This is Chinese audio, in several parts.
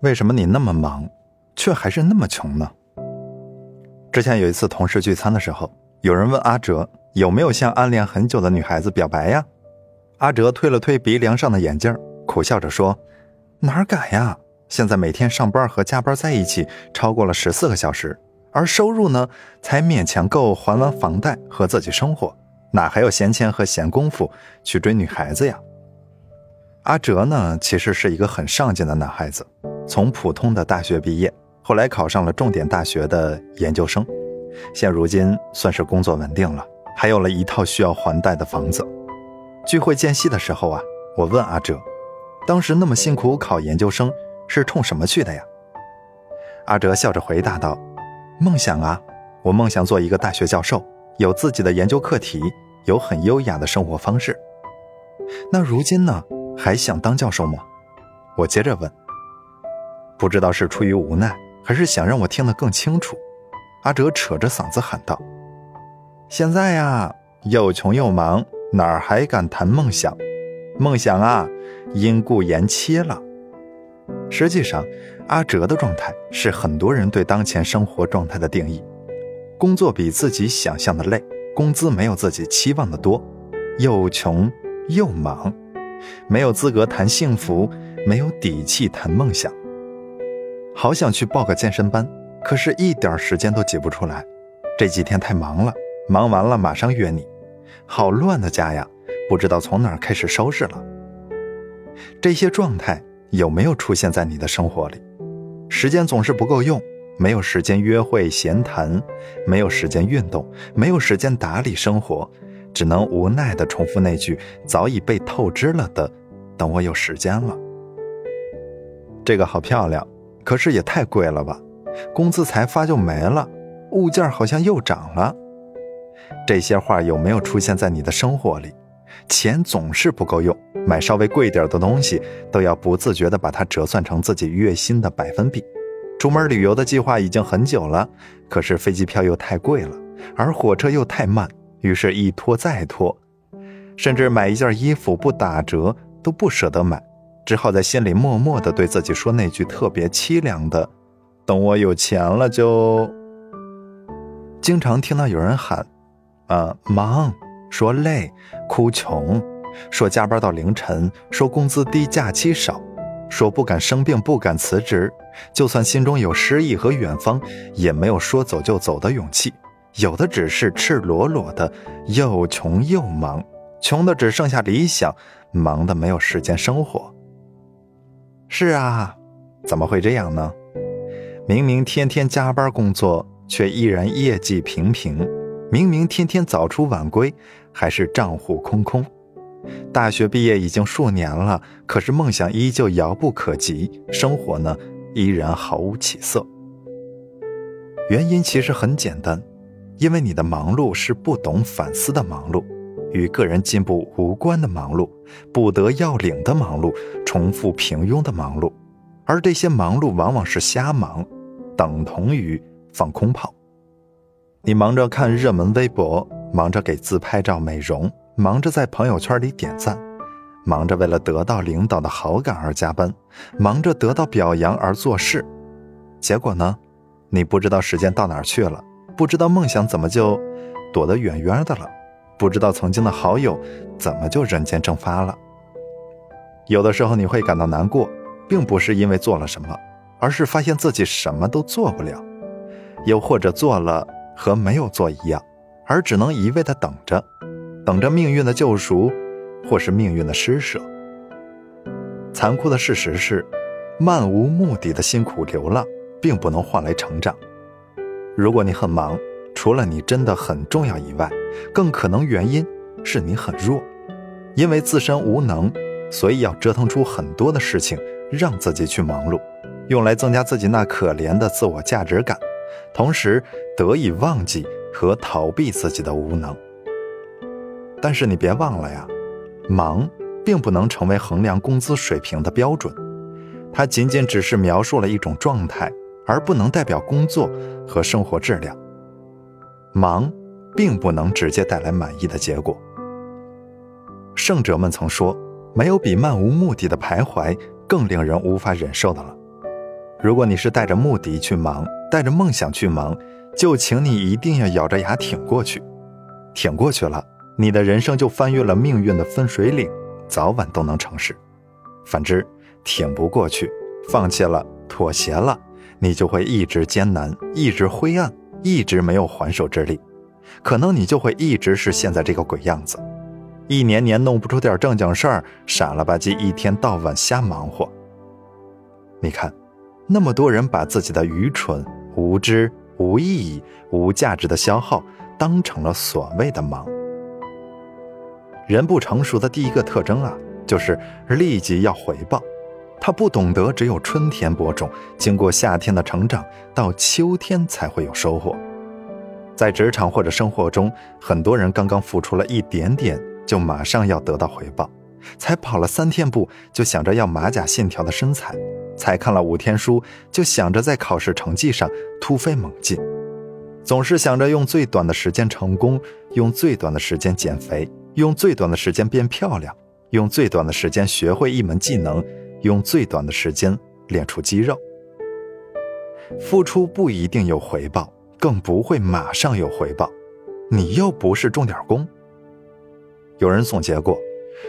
为什么你那么忙，却还是那么穷呢？之前有一次同事聚餐的时候，有人问阿哲有没有向暗恋很久的女孩子表白呀？阿哲推了推鼻梁上的眼镜，苦笑着说：“哪敢呀！现在每天上班和加班在一起，超过了十四个小时，而收入呢，才勉强够还完房贷和自己生活，哪还有闲钱和闲工夫去追女孩子呀？”阿哲呢，其实是一个很上进的男孩子。从普通的大学毕业，后来考上了重点大学的研究生，现如今算是工作稳定了，还有了一套需要还贷的房子。聚会间隙的时候啊，我问阿哲，当时那么辛苦考研究生是冲什么去的呀？阿哲笑着回答道：“梦想啊，我梦想做一个大学教授，有自己的研究课题，有很优雅的生活方式。那如今呢，还想当教授吗？”我接着问。不知道是出于无奈，还是想让我听得更清楚，阿哲扯着嗓子喊道：“现在呀，又穷又忙，哪儿还敢谈梦想？梦想啊，因故延期了。”实际上，阿哲的状态是很多人对当前生活状态的定义：工作比自己想象的累，工资没有自己期望的多，又穷又忙，没有资格谈幸福，没有底气谈梦想。好想去报个健身班，可是一点时间都挤不出来。这几天太忙了，忙完了马上约你。好乱的家呀，不知道从哪儿开始收拾了。这些状态有没有出现在你的生活里？时间总是不够用，没有时间约会闲谈，没有时间运动，没有时间打理生活，只能无奈地重复那句早已被透支了的：“等我有时间了。”这个好漂亮。可是也太贵了吧，工资才发就没了，物件好像又涨了。这些话有没有出现在你的生活里？钱总是不够用，买稍微贵点的东西都要不自觉地把它折算成自己月薪的百分比。出门旅游的计划已经很久了，可是飞机票又太贵了，而火车又太慢，于是一拖再拖，甚至买一件衣服不打折都不舍得买。只好在心里默默地对自己说那句特别凄凉的：“等我有钱了就。”经常听到有人喊：“啊，忙，说累，哭穷，说加班到凌晨，说工资低，假期少，说不敢生病，不敢辞职，就算心中有诗意和远方，也没有说走就走的勇气，有的只是赤裸裸的又穷又忙，穷的只剩下理想，忙的没有时间生活。”是啊，怎么会这样呢？明明天天加班工作，却依然业绩平平；明明天天早出晚归，还是账户空空。大学毕业已经数年了，可是梦想依旧遥不可及，生活呢依然毫无起色。原因其实很简单，因为你的忙碌是不懂反思的忙碌。与个人进步无关的忙碌，不得要领的忙碌，重复平庸的忙碌，而这些忙碌往往是瞎忙，等同于放空炮。你忙着看热门微博，忙着给自拍照美容，忙着在朋友圈里点赞，忙着为了得到领导的好感而加班，忙着得到表扬而做事，结果呢？你不知道时间到哪去了，不知道梦想怎么就躲得远远的了。不知道曾经的好友怎么就人间蒸发了。有的时候你会感到难过，并不是因为做了什么，而是发现自己什么都做不了，又或者做了和没有做一样，而只能一味的等着，等着命运的救赎，或是命运的施舍。残酷的事实是，漫无目的的辛苦流浪，并不能换来成长。如果你很忙。除了你真的很重要以外，更可能原因是你很弱，因为自身无能，所以要折腾出很多的事情让自己去忙碌，用来增加自己那可怜的自我价值感，同时得以忘记和逃避自己的无能。但是你别忘了呀，忙并不能成为衡量工资水平的标准，它仅仅只是描述了一种状态，而不能代表工作和生活质量。忙，并不能直接带来满意的结果。圣者们曾说：“没有比漫无目的的徘徊更令人无法忍受的了。”如果你是带着目的去忙，带着梦想去忙，就请你一定要咬着牙挺过去。挺过去了，你的人生就翻越了命运的分水岭，早晚都能成事。反之，挺不过去，放弃了，妥协了，你就会一直艰难，一直灰暗，一直没有还手之力。可能你就会一直是现在这个鬼样子，一年年弄不出点正经事儿，傻了吧唧，一天到晚瞎忙活。你看，那么多人把自己的愚蠢、无知、无意义、无价值的消耗当成了所谓的忙。人不成熟的第一个特征啊，就是立即要回报。他不懂得，只有春天播种，经过夏天的成长，到秋天才会有收获。在职场或者生活中，很多人刚刚付出了一点点，就马上要得到回报；才跑了三天步，就想着要马甲线条的身材；才看了五天书，就想着在考试成绩上突飞猛进；总是想着用最短的时间成功，用最短的时间减肥，用最短的时间变漂亮，用最短的时间学会一门技能，用最短的时间练出肌肉。付出不一定有回报。更不会马上有回报，你又不是重点工。有人总结过，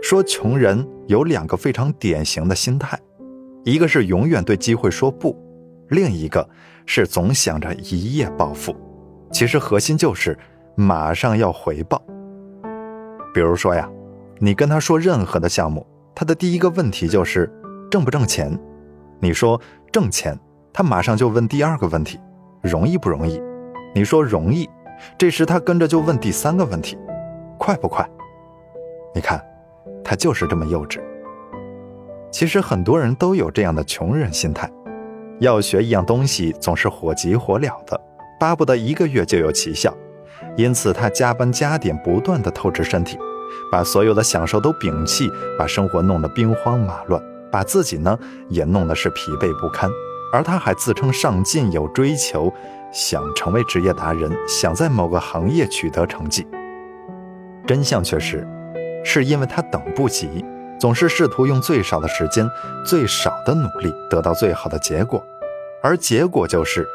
说穷人有两个非常典型的心态，一个是永远对机会说不，另一个是总想着一夜暴富。其实核心就是马上要回报。比如说呀，你跟他说任何的项目，他的第一个问题就是挣不挣钱。你说挣钱，他马上就问第二个问题，容易不容易？你说容易，这时他跟着就问第三个问题：快不快？你看，他就是这么幼稚。其实很多人都有这样的穷人心态，要学一样东西总是火急火燎的，巴不得一个月就有奇效，因此他加班加点，不断的透支身体，把所有的享受都摒弃，把生活弄得兵荒马乱，把自己呢也弄得是疲惫不堪。而他还自称上进、有追求，想成为职业达人，想在某个行业取得成绩。真相却是，是因为他等不及，总是试图用最少的时间、最少的努力得到最好的结果，而结果就是，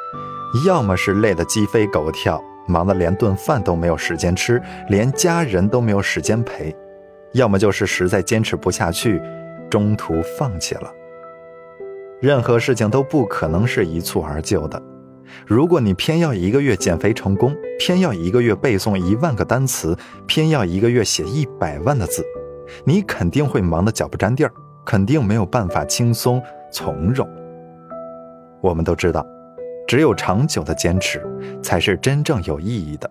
要么是累得鸡飞狗跳，忙得连顿饭都没有时间吃，连家人都没有时间陪，要么就是实在坚持不下去，中途放弃了。任何事情都不可能是一蹴而就的。如果你偏要一个月减肥成功，偏要一个月背诵一万个单词，偏要一个月写一百万的字，你肯定会忙得脚不沾地儿，肯定没有办法轻松从容。我们都知道，只有长久的坚持，才是真正有意义的。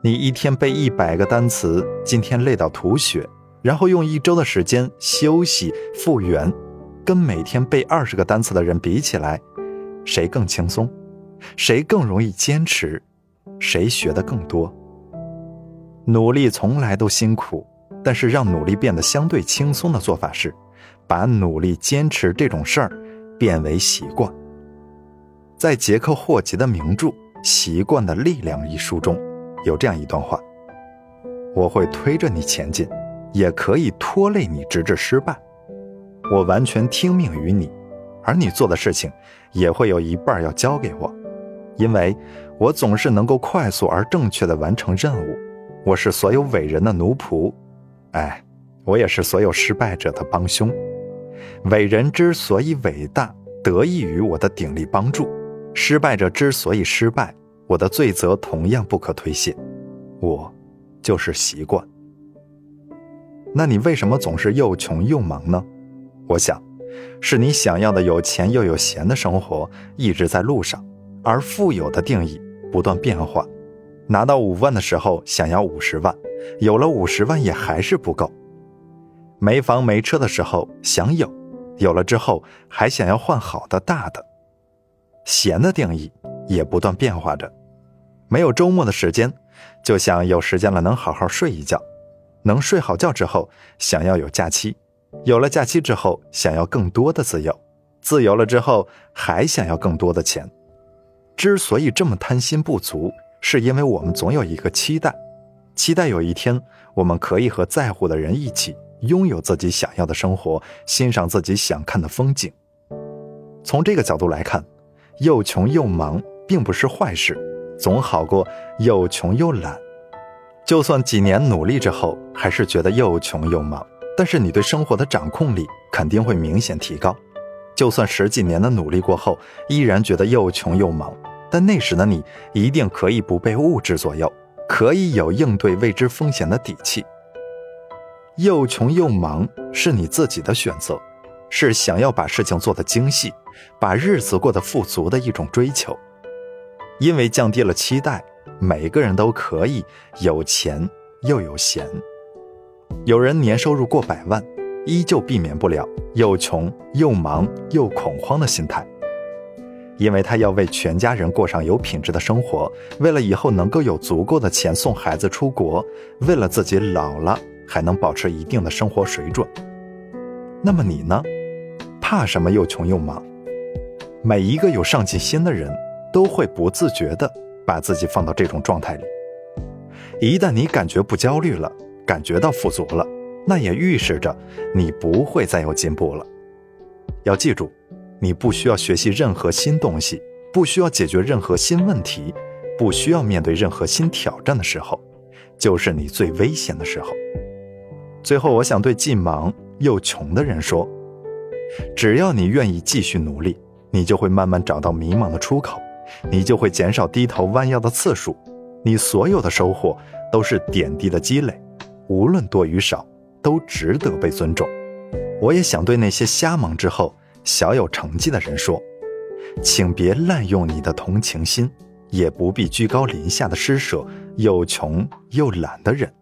你一天背一百个单词，今天累到吐血，然后用一周的时间休息复原。跟每天背二十个单词的人比起来，谁更轻松？谁更容易坚持？谁学的更多？努力从来都辛苦，但是让努力变得相对轻松的做法是，把努力坚持这种事儿变为习惯。在杰克霍吉的名著《习惯的力量》一书中，有这样一段话：“我会推着你前进，也可以拖累你，直至失败。”我完全听命于你，而你做的事情也会有一半要交给我，因为我总是能够快速而正确的完成任务。我是所有伟人的奴仆，哎，我也是所有失败者的帮凶。伟人之所以伟大，得益于我的鼎力帮助；失败者之所以失败，我的罪责同样不可推卸。我就是习惯。那你为什么总是又穷又忙呢？我想，是你想要的有钱又有闲的生活一直在路上，而富有的定义不断变化。拿到五万的时候想要五十万，有了五十万也还是不够。没房没车的时候想有，有了之后还想要换好的大的。闲的定义也不断变化着。没有周末的时间，就想有时间了能好好睡一觉，能睡好觉之后想要有假期。有了假期之后，想要更多的自由；自由了之后，还想要更多的钱。之所以这么贪心不足，是因为我们总有一个期待，期待有一天我们可以和在乎的人一起拥有自己想要的生活，欣赏自己想看的风景。从这个角度来看，又穷又忙并不是坏事，总好过又穷又懒。就算几年努力之后还是觉得又穷又忙，但是你对生活的掌控力肯定会明显提高。就算十几年的努力过后依然觉得又穷又忙，但那时的你一定可以不被物质左右，可以有应对未知风险的底气。又穷又忙是你自己的选择，是想要把事情做得精细，把日子过得富足的一种追求。因为降低了期待，每个人都可以有钱又有闲。有人年收入过百万，依旧避免不了又穷又忙又恐慌的心态，因为他要为全家人过上有品质的生活，为了以后能够有足够的钱送孩子出国，为了自己老了。还能保持一定的生活水准。那么你呢？怕什么又穷又忙？每一个有上进心的人都会不自觉地把自己放到这种状态里。一旦你感觉不焦虑了，感觉到富足了，那也预示着你不会再有进步了。要记住，你不需要学习任何新东西，不需要解决任何新问题，不需要面对任何新挑战的时候，就是你最危险的时候。最后，我想对既忙又穷的人说：只要你愿意继续努力，你就会慢慢找到迷茫的出口，你就会减少低头弯腰的次数，你所有的收获都是点滴的积累，无论多与少，都值得被尊重。我也想对那些瞎忙之后小有成绩的人说：请别滥用你的同情心，也不必居高临下的施舍又穷又懒的人。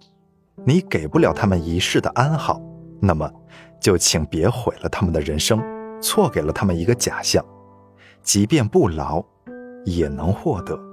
你给不了他们一世的安好，那么，就请别毁了他们的人生，错给了他们一个假象，即便不劳，也能获得。